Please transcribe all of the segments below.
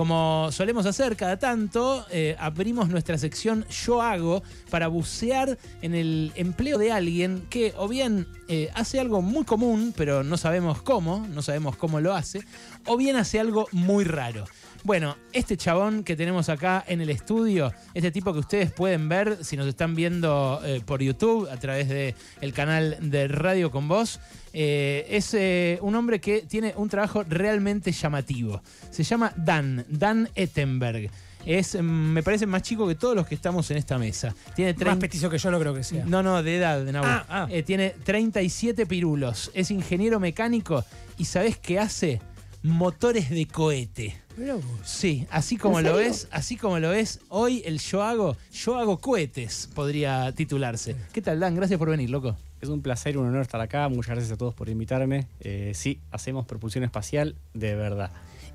Como solemos hacer cada tanto, eh, abrimos nuestra sección Yo hago para bucear en el empleo de alguien que o bien eh, hace algo muy común, pero no sabemos cómo, no sabemos cómo lo hace, o bien hace algo muy raro. Bueno, este chabón que tenemos acá en el estudio, este tipo que ustedes pueden ver si nos están viendo eh, por YouTube a través del el canal de Radio con Voz, eh, es eh, un hombre que tiene un trabajo realmente llamativo. Se llama Dan, Dan Ettenberg. Es, mm, me parece más chico que todos los que estamos en esta mesa. Tiene Más 30 petizo que yo no creo que sea. no, no, de edad, de Ah, ah. Tiene 37 pirulos. Es ingeniero mecánico y ¿sabés qué hace? Motores de cohete. Sí, así como lo ves, así como lo ves, hoy el yo hago, yo hago cohetes, podría titularse. ¿Qué tal, Dan? Gracias por venir, loco. Es un placer y un honor estar acá. Muchas gracias a todos por invitarme. Eh, sí, hacemos propulsión espacial de verdad.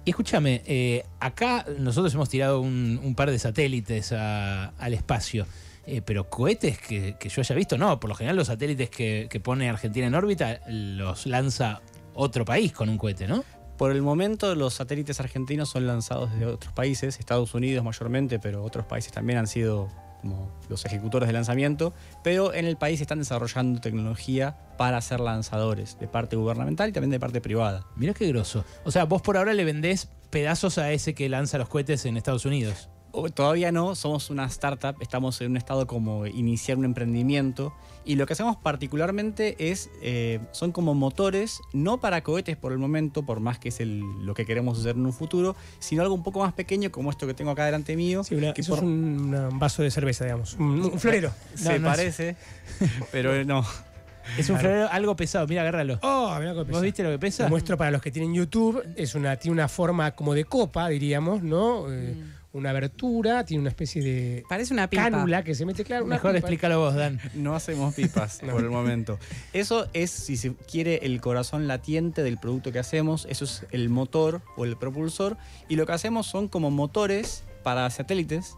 Y escúchame, eh, acá nosotros hemos tirado un, un par de satélites a- al espacio. eh, pero cohetes que, que yo haya visto, no, por lo general los satélites que, que pone Argentina en órbita los lanza otro país con un cohete, ¿no? Por el momento, los satélites argentinos son lanzados desde otros países, Estados Unidos mayormente, pero otros países también han sido como los ejecutores de lanzamiento. Pero en el país están desarrollando tecnología para ser lanzadores, de parte gubernamental y también de parte privada. Mirá qué grosso. O sea, vos por ahora le vendés pedazos a ese que lanza los cohetes en Estados Unidos. Todavía no, somos una startup, estamos en un estado como iniciar un emprendimiento y lo que hacemos particularmente es, eh, son como motores, no para cohetes por el momento, por más que es el- lo que queremos hacer en un futuro, sino algo un poco más pequeño como esto que tengo acá delante mío. Sí, una- que eso por- es un, una- un vaso de cerveza, digamos. Un, un florero. se No, no es- parece, pero no. Es un florero algo pesado, mira, agárralo. Oh, que ¿Vos viste lo que pesa? Lo muestro para los que tienen YouTube. Es una, tiene una forma como de copa, diríamos, ¿no? Eh, Una abertura, tiene una especie de Parece una pipa. cánula que se mete, claro. una Mejor pipa. explícalo vos, Dan. No hacemos pipas por el momento. Eso es, si se quiere, el corazón latiente del producto que hacemos. Eso es el motor o el propulsor. Y lo que hacemos son como motores para satélites.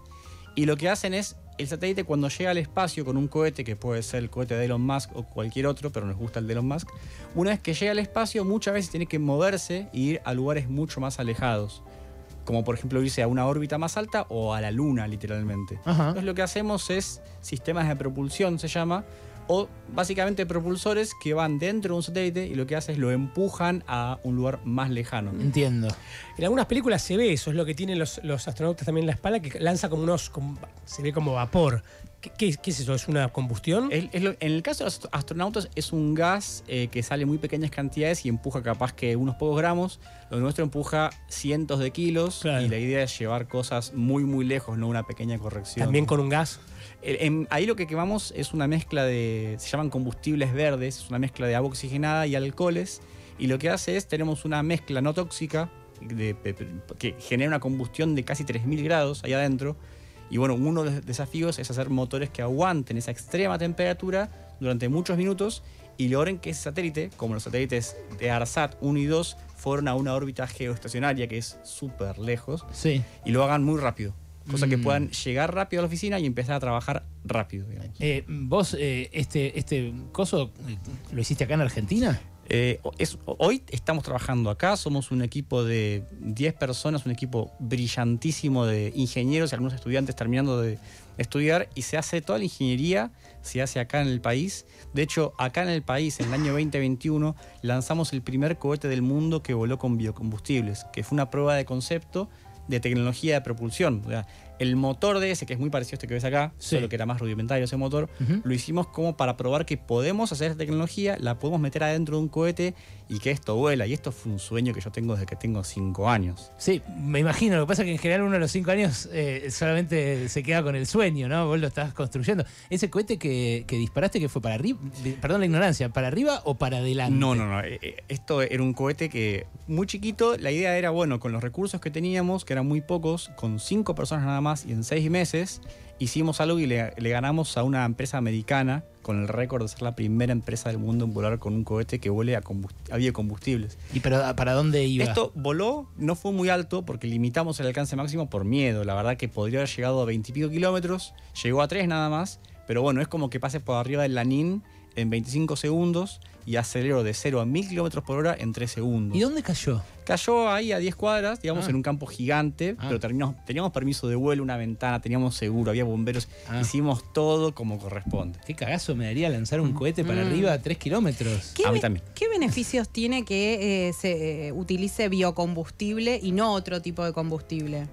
Y lo que hacen es, el satélite cuando llega al espacio con un cohete, que puede ser el cohete de Elon Musk o cualquier otro, pero nos gusta el de Elon Musk, una vez que llega al espacio muchas veces tiene que moverse e ir a lugares mucho más alejados. Como por ejemplo irse a una órbita más alta o a la luna, literalmente. Ajá. Entonces lo que hacemos es sistemas de propulsión, se llama, o básicamente propulsores que van dentro de un satélite y lo que hace es lo empujan a un lugar más lejano. Entiendo. En algunas películas se ve eso, es lo que tienen los, los astronautas también en la espalda, que lanza como unos. como- se ve como vapor. ¿Qué, qué es- qué es eso? ¿Es una combustión? Es- es lo- en el caso de los astronautas es un gas eh, que sale en muy pequeñas cantidades y empuja capaz que unos pocos gramos. Lo nuestro empuja cientos de kilos Claro. y la idea es llevar cosas muy muy lejos, no una pequeña corrección. También con un gas. En- ahí lo que quemamos es una mezcla de. Se llaman combustibles verdes, es una mezcla de agua oxigenada y alcoholes. Y lo que hace es, tenemos una mezcla no tóxica de- de- que genera una combustión de casi 3000 grados ahí adentro. Y bueno, uno de los desafíos es hacer motores que aguanten esa extrema temperatura durante muchos minutos y logren que ese satélite, como los satélites de ARSAT 1 y 2, fueron a una órbita geoestacionaria que es súper lejos Sí. y lo hagan muy rápido. Cosa que Mm. puedan llegar rápido a la oficina y empezar a trabajar rápido. Eh, ¿Vos eh, este, este coso eh, lo hiciste acá en Argentina? Eh, es- hoy estamos trabajando acá, somos un equipo de 10 personas, un equipo brillantísimo de ingenieros y algunos estudiantes terminando de estudiar y se hace toda la ingeniería, se hace acá en el país. De hecho, acá en el país, en el año 2021, lanzamos el primer cohete del mundo que voló con biocombustibles, que fue una prueba de concepto de tecnología de propulsión. O sea, el motor de ese, que es muy parecido a este que ves acá, Sí. solo que era más rudimentario ese motor, lo hicimos como para probar que podemos hacer esta tecnología, la podemos meter adentro de un cohete y que esto vuela. Y esto fue un sueño que yo tengo desde que tengo 5 años. Sí, me imagino. Lo que pasa es que en general uno a los cinco años eh, solamente se queda con el sueño, ¿no? Vos lo estás construyendo. Ese cohete que, que disparaste, que fue para arriba, perdón la ignorancia, ¿para arriba o para adelante? No, no, no. eh, eh, Esto era un cohete que muy chiquito. La idea era, bueno, con los recursos que teníamos, que eran muy pocos, con cinco personas nada más y en seis meses, hicimos algo y le, le ganamos a una empresa americana con el récord de ser la primera empresa del mundo en volar con un cohete que vuele a, a biocombustibles. ¿Y pero para dónde iba? Esto voló, no fue muy alto porque limitamos el alcance máximo por miedo. La verdad que podría haber llegado a 20 y pico kilómetros, llegó a 3 nada más, pero bueno, es como que pase por arriba del Lanín en 25 segundos y acelero de 0 a 1000 kilómetros por hora en 3 segundos. ¿Y dónde cayó? Cayó ahí a 10 cuadras, digamos, Ah. en un campo gigante, Ah. pero teníamos, teníamos permiso de vuelo, una ventana, teníamos seguro, había bomberos, Ah. hicimos todo como corresponde. Qué cagazo me daría lanzar un cohete para Mm. arriba a 3 kilómetros. ¿Qué, A mí be- también. qué beneficios tiene que eh, se eh, utilice biocombustible y no otro tipo de combustible?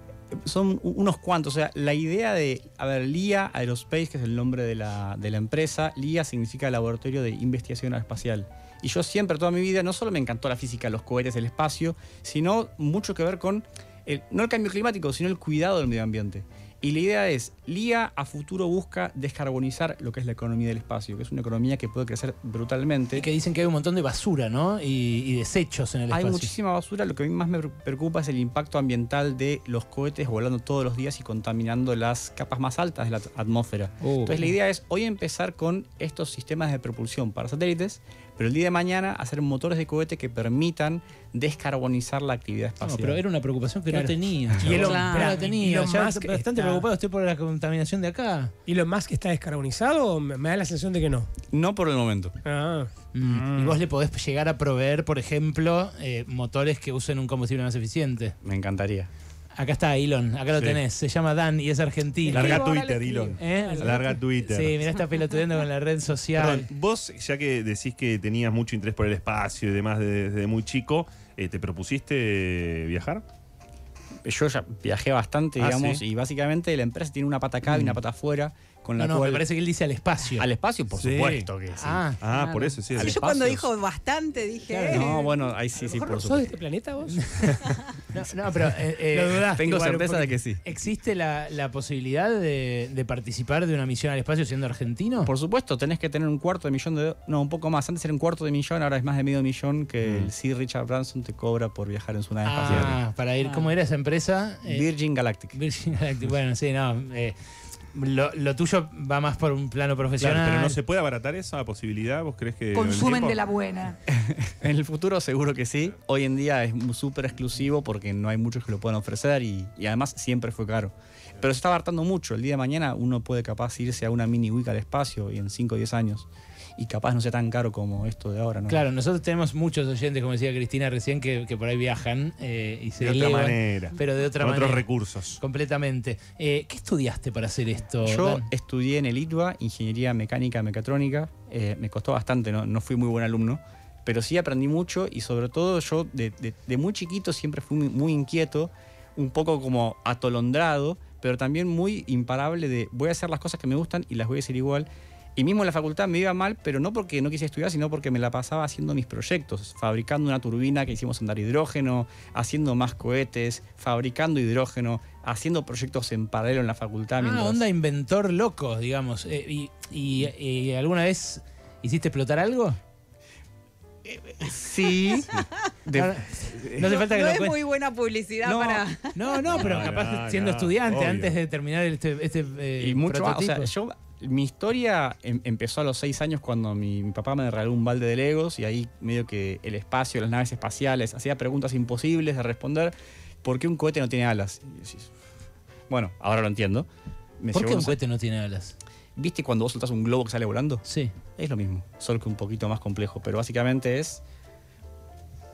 Son unos cuantos, o sea, la idea de, a ver, LIA Aerospace, que es el nombre de la, de la empresa, LIA significa Laboratorio de Investigación Aeroespacial. Y yo siempre, toda mi vida, no solo me encantó la física, los cohetes, el espacio, sino mucho que ver con, el- no el cambio climático, sino el cuidado del medio ambiente. Y la idea es, LIA a futuro busca descarbonizar lo que es la economía del espacio, que es una economía que puede crecer brutalmente. Y que dicen que hay un montón de basura, ¿no? Y, y desechos en el Hay espacio. muchísima basura. Lo que a mí más me preocupa es el impacto ambiental de los cohetes volando todos los días y contaminando las capas más altas de la atmósfera. Oh. Entonces la idea es hoy empezar con estos sistemas de propulsión para satélites, pero el día de mañana hacer motores de cohete que permitan descarbonizar la actividad No, espacial. pero era una preocupación que Claro. no tenía. Y. Elon- no Claro. la tenía. Elon Ya Musk bastante está- preocupado estoy por la contaminación de acá. ¿Y lo más que está descarbonizado? Me me da la sensación de que no. No por el momento. Ah. Mm. Y vos le podés llegar a proveer, por ejemplo, eh, motores que usen un combustible más eficiente. Me encantaría. Acá está Elon, acá lo Sí. tenés. Se llama Dan y es argentino. Larga Twitter, Elon. ¿Eh? Larga Twitter. Sí, mirá, está pelotudeando con la red social. Perdón, vos, ya que decís que tenías mucho interés por el espacio y demás desde, desde muy chico, eh, ¿te propusiste viajar? Yo ya viajé bastante, Ah, digamos, ¿sí? y básicamente la empresa tiene una pata acá y una pata afuera, con la No, no, cual... me parece que él dice al espacio. Al espacio, por Sí. supuesto que sí. Ah, Ah, Claro. por eso, sí. Al Sí, el- yo cuando dijo bastante dije. Claro. eh, No, bueno, ahí sí, ¿A lo sí, por no sos de supuesto. este planeta vos? no, no, pero eh, eh, Lo dudaste Tengo igual certeza de que sí. ¿existe la, la posibilidad de, de participar de una misión al espacio siendo argentino? Por supuesto, tenés que tener un cuarto de millón de... No, un poco más. Antes era un cuarto de millón, ahora es más de medio millón que Mm. el Sir Richard Branson te cobra por viajar en su nave espacial. Ah, para ir, Ah. ¿cómo era esa empresa? Eh, Virgin Galactic. Virgin Galactic. Bueno, sí, no. eh, lo, lo tuyo va más por un plano profesional. Claro, pero no se puede abaratar esa posibilidad. ¿Vos crees que.? Consumen de la buena. En el futuro seguro que sí. Hoy en día es súper exclusivo porque no hay muchos que lo puedan ofrecer y, y además siempre fue caro. Pero se está abartando mucho. El día de mañana uno puede capaz irse a una mini week al espacio y en 5 o 10 años. Y capaz no sea tan caro como esto de ahora, ¿no? Claro, nosotros tenemos muchos oyentes, como decía Cristina recién, que, que por ahí viajan eh, y se De otra manera. Pero de otra Con manera. otros recursos. Completamente. Eh, ¿Qué estudiaste para hacer esto? Yo Dan? estudié en el ITBA, Ingeniería Mecánica Mecatrónica. Eh, me costó bastante, no, no fui muy buen alumno, pero sí aprendí mucho y sobre todo yo de, de- de muy chiquito siempre fui muy, muy inquieto, un poco como atolondrado, pero también muy imparable de voy a hacer las cosas que me gustan y las voy a hacer igual. Y mismo en la facultad me iba mal, pero no porque no quise estudiar, sino porque me la pasaba haciendo mis proyectos, fabricando una turbina que hicimos andar hidrógeno, haciendo más cohetes, fabricando hidrógeno, haciendo proyectos en paralelo en la facultad. Ah, mientras- onda inventor loco, digamos. Eh, y, y- y alguna vez hiciste explotar algo? Sí. De- Ahora, no hace falta que no lo es muy buena publicidad No, para. No, no, pero capaz siendo estudiante, obvio. antes de terminar este, este eh, y mucho más. O sea, yo, mi historia em- empezó a los seis años cuando mi, mi papá me regaló un balde de Legos y ahí medio que el espacio, las naves espaciales, hacía preguntas imposibles de responder. ¿Por qué un cohete no tiene alas? Y decís, bueno, ahora lo entiendo. Me ¿Por qué un cohete no tiene alas? ¿Viste cuando vos soltás un globo que sale volando? Sí. Es lo mismo, solo que un poquito más complejo. Pero básicamente es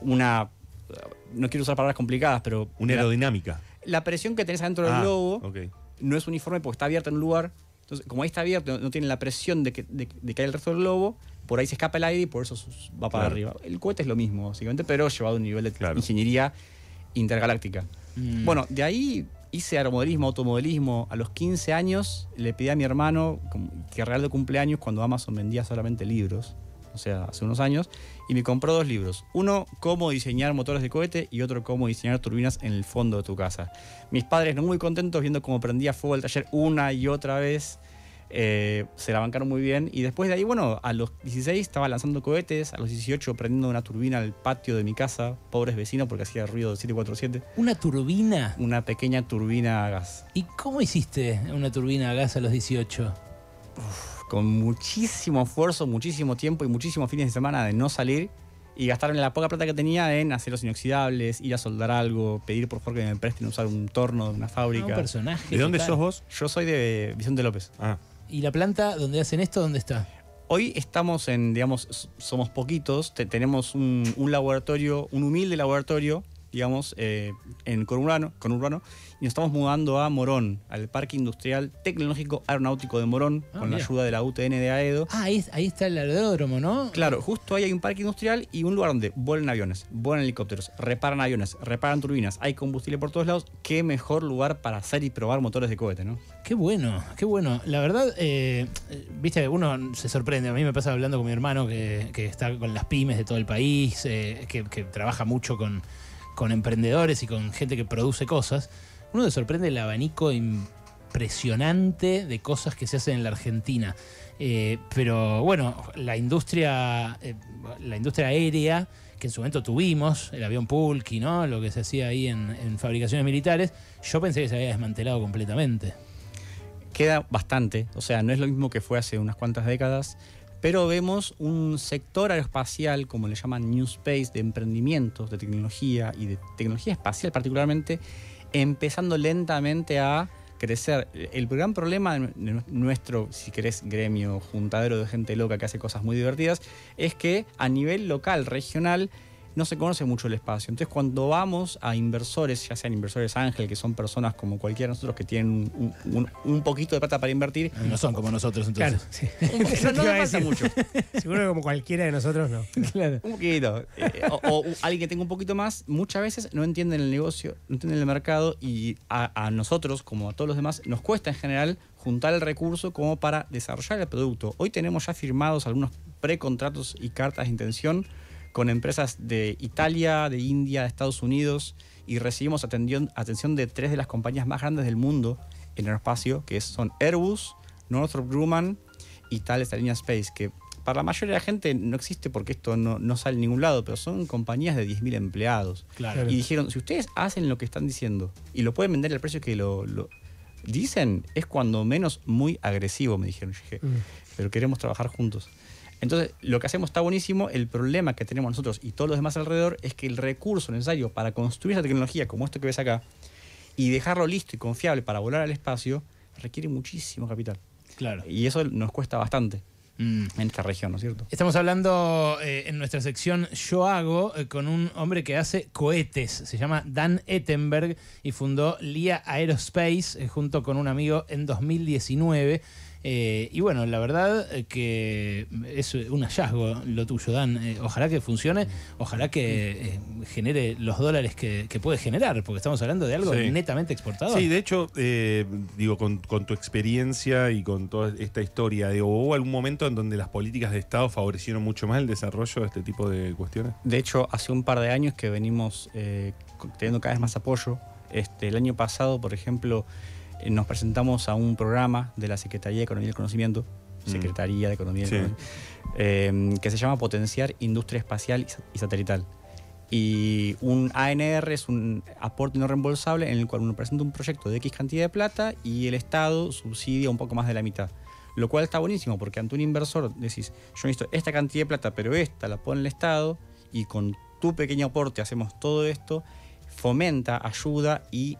una. No quiero usar palabras complicadas, pero. Una aerodinámica. La presión que tenés adentro del Ah, globo no es uniforme porque está abierto en un lugar. Entonces, como ahí está abierto, no tiene la presión de que, de, de que hay el resto del globo, por ahí se escapa el aire y por eso va para Claro. arriba. El cohete es lo mismo, básicamente, pero llevado a un nivel de Claro. ingeniería intergaláctica. Mm. Bueno, de ahí hice aeromodelismo, automodelismo. A los 15 años le pedí a mi hermano que regalo de cumpleaños cuando Amazon vendía solamente libros, o sea, hace unos años, y me compró dos libros. Uno, cómo diseñar motores de cohete y otro, cómo diseñar turbinas en el fondo de tu casa. Mis padres no muy contentos viendo cómo prendía fuego el taller una y otra vez. eh, se la bancaron muy bien y después de ahí, bueno, a los 16 estaba lanzando cohetes, a los 18 prendiendo una turbina al patio de mi casa, pobres vecinos porque hacía ruido de 747 ¿Una turbina? una pequeña turbina a gas. ¿Y cómo hiciste una turbina a gas a los 18? Con muchísimo esfuerzo, muchísimo tiempo y muchísimos fines de semana de no salir y gastar la poca plata que tenía en aceros inoxidables, ir a soldar algo, pedir por favor que me presten usar un torno de una Ah, un fábrica. personaje. ¿De dónde total. sos vos? Yo soy de Vicente López. Ah, ¿Y la planta donde hacen esto, dónde está? Hoy estamos en, digamos, somos poquitos, te- tenemos un, un laboratorio, un humilde laboratorio, digamos, eh, en Conurbano, Conurbano, y nos estamos mudando a Morón, al Parque Industrial Tecnológico Aeronáutico de Morón, Ah, con la ayuda de la UTN de AEDO. Ah, ahí, ahí está el aeródromo, ¿no? Claro, justo ahí hay un parque industrial y un lugar donde vuelan aviones, vuelan helicópteros, reparan aviones, reparan turbinas, hay combustible por todos lados. Qué mejor lugar para hacer y probar motores de cohete, ¿no? Qué bueno, qué bueno. La verdad, eh, eh, viste, uno se sorprende. A mí me pasa hablando con mi hermano que, que está con las pymes de todo el país, eh, que, que trabaja mucho con, con emprendedores y con gente que produce cosas. Uno se sorprende el abanico impresionante de cosas que se hacen en la Argentina. Eh, pero bueno, la industria, eh, la industria aérea que en su momento tuvimos, el avión Pulki, ¿no? Lo que se hacía ahí en fabricaciones militares, yo pensé que se había desmantelado completamente. Queda bastante, o sea, no es lo mismo que fue hace unas cuantas décadas, pero vemos un sector aeroespacial, como le llaman New Space, de emprendimientos, de tecnología y de tecnología espacial particularmente, empezando lentamente a crecer. El gran problema de nu- nuestro, si querés, gremio, juntadero de gente loca que hace cosas muy divertidas, es que a nivel local, regional, no se conoce mucho el espacio. Entonces, cuando vamos a inversores, ya sean inversores ángel, que son personas como cualquiera de nosotros que tienen un, un- un poquito de plata para invertir, No son como nosotros Claro, entonces. sí. un- Eso no, no pasa mucho. Seguro que como cualquiera de nosotros no. Claro. Un poquito. Eh, o, o alguien que tenga un poquito más, muchas veces no entienden el negocio, no entienden el mercado y a, a nosotros, como a todos los demás, nos cuesta en general juntar el recurso como para desarrollar el producto. Hoy tenemos ya firmados algunos precontratos y cartas de intención con empresas de Italia, de India, de Estados Unidos y recibimos atendión- atención de tres de las compañías más grandes del mundo en el espacio, que son Airbus, Northrop Grumman y Thales Alenia Space, que para la mayoría de la gente no existe porque esto no, no sale en ningún lado, pero son compañías de 10.000 empleados. Claro. Y dijeron, si ustedes hacen lo que están diciendo y lo pueden vender al precio que lo, lo dicen, es cuando menos muy agresivo, me dijeron. Yo dije, Mm. pero queremos trabajar juntos. Entonces, lo que hacemos está buenísimo. El problema que tenemos nosotros y todos los demás alrededor es que el recurso necesario para construir esa tecnología, como esto que ves acá, y dejarlo listo y confiable para volar al espacio, requiere muchísimo capital. Claro. Y eso nos cuesta bastante Mm. en esta región, ¿no es cierto? Estamos hablando eh, en nuestra sección Yo Hago eh, con un hombre que hace cohetes. Se llama Dan Ettenberg y fundó LIA Aerospace eh, junto con un amigo en 2019. Eh, y bueno, la verdad eh, que es un hallazgo lo tuyo, Dan. Eh, ojalá que funcione, ojalá que eh, genere los dólares que, que puede generar, porque estamos hablando de algo Sí. netamente exportador. Sí, de hecho, eh, digo, con, con tu experiencia y con toda esta historia, digo, ¿hubo algún momento en donde las políticas de Estado favorecieron mucho más el desarrollo de este tipo de cuestiones? De hecho, hace un par de años que venimos eh, teniendo cada vez más apoyo. Este, el año pasado, por ejemplo, nos presentamos a un programa de la Secretaría de Economía y el Conocimiento, Mm. Secretaría de Economía y Sí. Conocimiento, eh, que se llama Potenciar Industria Espacial y Satelital. Y un ANR es un aporte no reembolsable en el cual uno presenta un proyecto de X cantidad de plata y el Estado subsidia un poco más de la mitad. Lo cual está buenísimo porque ante un inversor decís, yo necesito esta cantidad de plata, pero esta la pone el Estado y con tu pequeño aporte hacemos todo esto, fomenta, ayuda y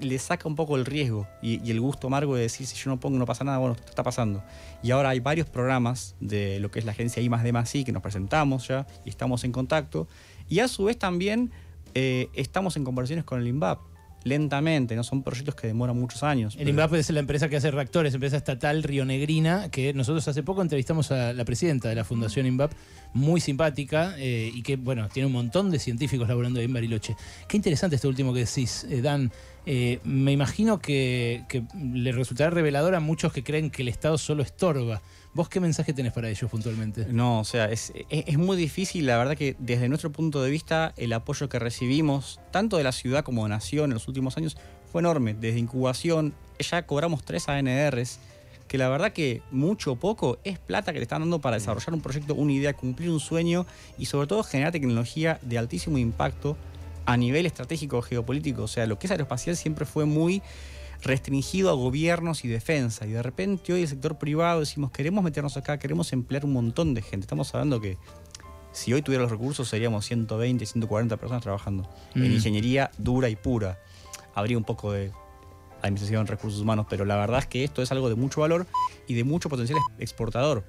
le saca un poco el riesgo y, el gusto amargo de decir si yo no pongo no pasa nada, bueno, esto está pasando. Y ahora hay varios programas de lo que es la agencia I más D más I que nos presentamos ya y estamos en contacto. Y a su vez también eh, estamos en conversaciones con el INVAP lentamente, no son proyectos que demoran muchos años. El pero- INVAP es la empresa que hace reactores, empresa estatal rionegrina, que nosotros hace poco entrevistamos a la presidenta de la Fundación INVAP, muy simpática, eh, y que, bueno, tiene un montón de científicos laburando ahí en Bariloche. Qué interesante esto último que decís, eh, Dan. Eh, me imagino que, que le resultará revelador a muchos que creen que el Estado solo estorba. ¿Vos qué mensaje tenés para ellos puntualmente? No, o sea, es, es- es muy difícil, la verdad que desde nuestro punto de vista el apoyo que recibimos, tanto de la ciudad como de Nación en los últimos años, fue enorme. Desde incubación, ya cobramos tres ANRs, que la verdad que mucho o poco es plata que te están dando para desarrollar un proyecto, una idea, cumplir un sueño y sobre todo generar tecnología de altísimo impacto a nivel estratégico geopolítico. O sea, lo que es aeroespacial siempre fue muy restringido a gobiernos y defensa. Y de repente hoy el sector privado decimos, queremos meternos acá, queremos emplear un montón de gente. Estamos hablando que si hoy tuviera los recursos seríamos 120, 140 personas trabajando en Mm. ingeniería dura y pura. Habría un poco de administración, recursos humanos, pero la verdad es que esto es algo de mucho valor y de mucho potencial exportador.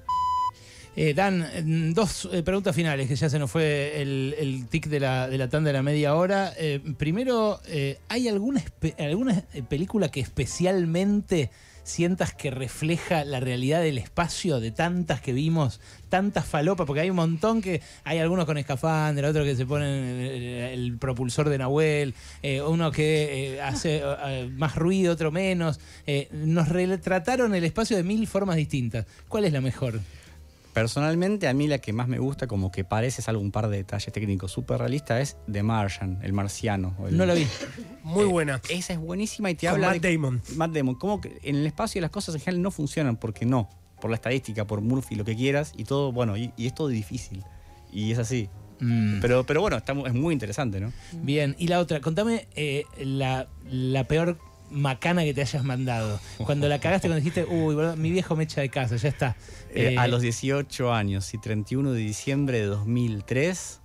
Eh, Dan, mm, dos eh, preguntas finales, que ya se nos fue el, el tic de la, de la tanda de la media hora. Eh, primero, eh, ¿hay alguna, película que especialmente sientas que refleja la realidad del espacio de tantas que vimos, tantas falopas? Porque hay un montón que hay algunos con escafandra, otros que se ponen el, el propulsor de Nahuel, eh, uno que eh, hace eh, más ruido, otro menos. Nos retrataron el espacio de mil formas distintas. ¿Cuál es la mejor? Personalmente, a mí la que más me gusta, como que parece, salvo un par de detalles técnicos súper realistas, es The Martian, el marciano. el- No la vi. Muy buena. Esa es buenísima y te Con habla Matt de Damon. Matt Damon. Como que en el espacio las cosas en general no funcionan porque no. Por la estadística, por Murphy, lo que quieras. Y todo, bueno, y, y es todo difícil. Y es así. Mm. Pero, pero bueno, está, es muy interesante, ¿no? Bien, y la otra, contame eh, la, la peor macana que te hayas mandado. Cuando la cagaste, cuando dijiste, uy, boludo, mi viejo me echa de casa, ya está. Eh, Eh, a los 18 años y 31 de diciembre de 2003.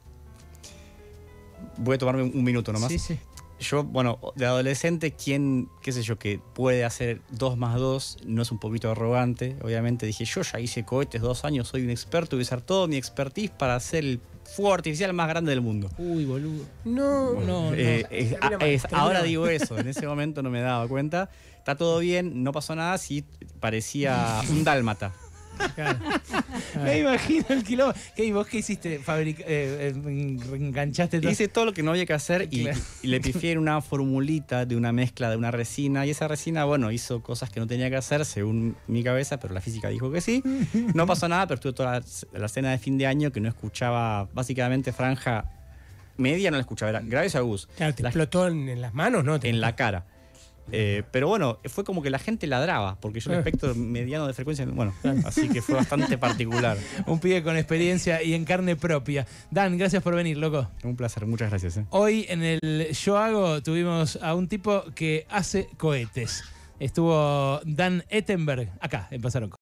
Voy a tomarme un, un minuto nomás. Sí, sí. Yo, bueno, de adolescente, ¿quién, qué sé yo, que puede hacer 2 más 2? No es un poquito arrogante. Obviamente dije, yo ya hice cohetes dos años, soy un experto, voy a usar todo mi expertise para hacer el fuego artificial más grande del mundo. Uy, boludo. No. No, no. Eh, es- Termina mal, a- es- termina ahora digo eso, en ese momento no me daba cuenta. Está todo bien, no pasó nada, sí parecía un dálmata. Claro. Me imagino el quilombo. ¿Qué, ¿Y vos qué hiciste? Fabric eh, eh, enganchaste todo. Hice todo lo que no había que hacer y, Claro. y le pifié en una formulita de una mezcla de una resina. Y esa resina, bueno, hizo cosas que no tenía que hacer según mi cabeza, pero la física dijo que sí. No pasó nada, pero estuve toda la, la cena de fin de año que no escuchaba, básicamente franja media no la escuchaba, era graves y agudos. Claro, te La- explotó en, en las manos, ¿no? Te- en la cara. Eh, pero bueno, fue como que la gente ladraba, porque yo el Ah. espectro mediano de frecuencia, bueno, así que fue bastante particular. Un pibe con experiencia y en carne propia. Dan, gracias por venir, loco. Un placer, muchas gracias. eh. Hoy en el Yo Hago tuvimos a un tipo que hace cohetes. Estuvo Dan Ettenberg acá en Pasaron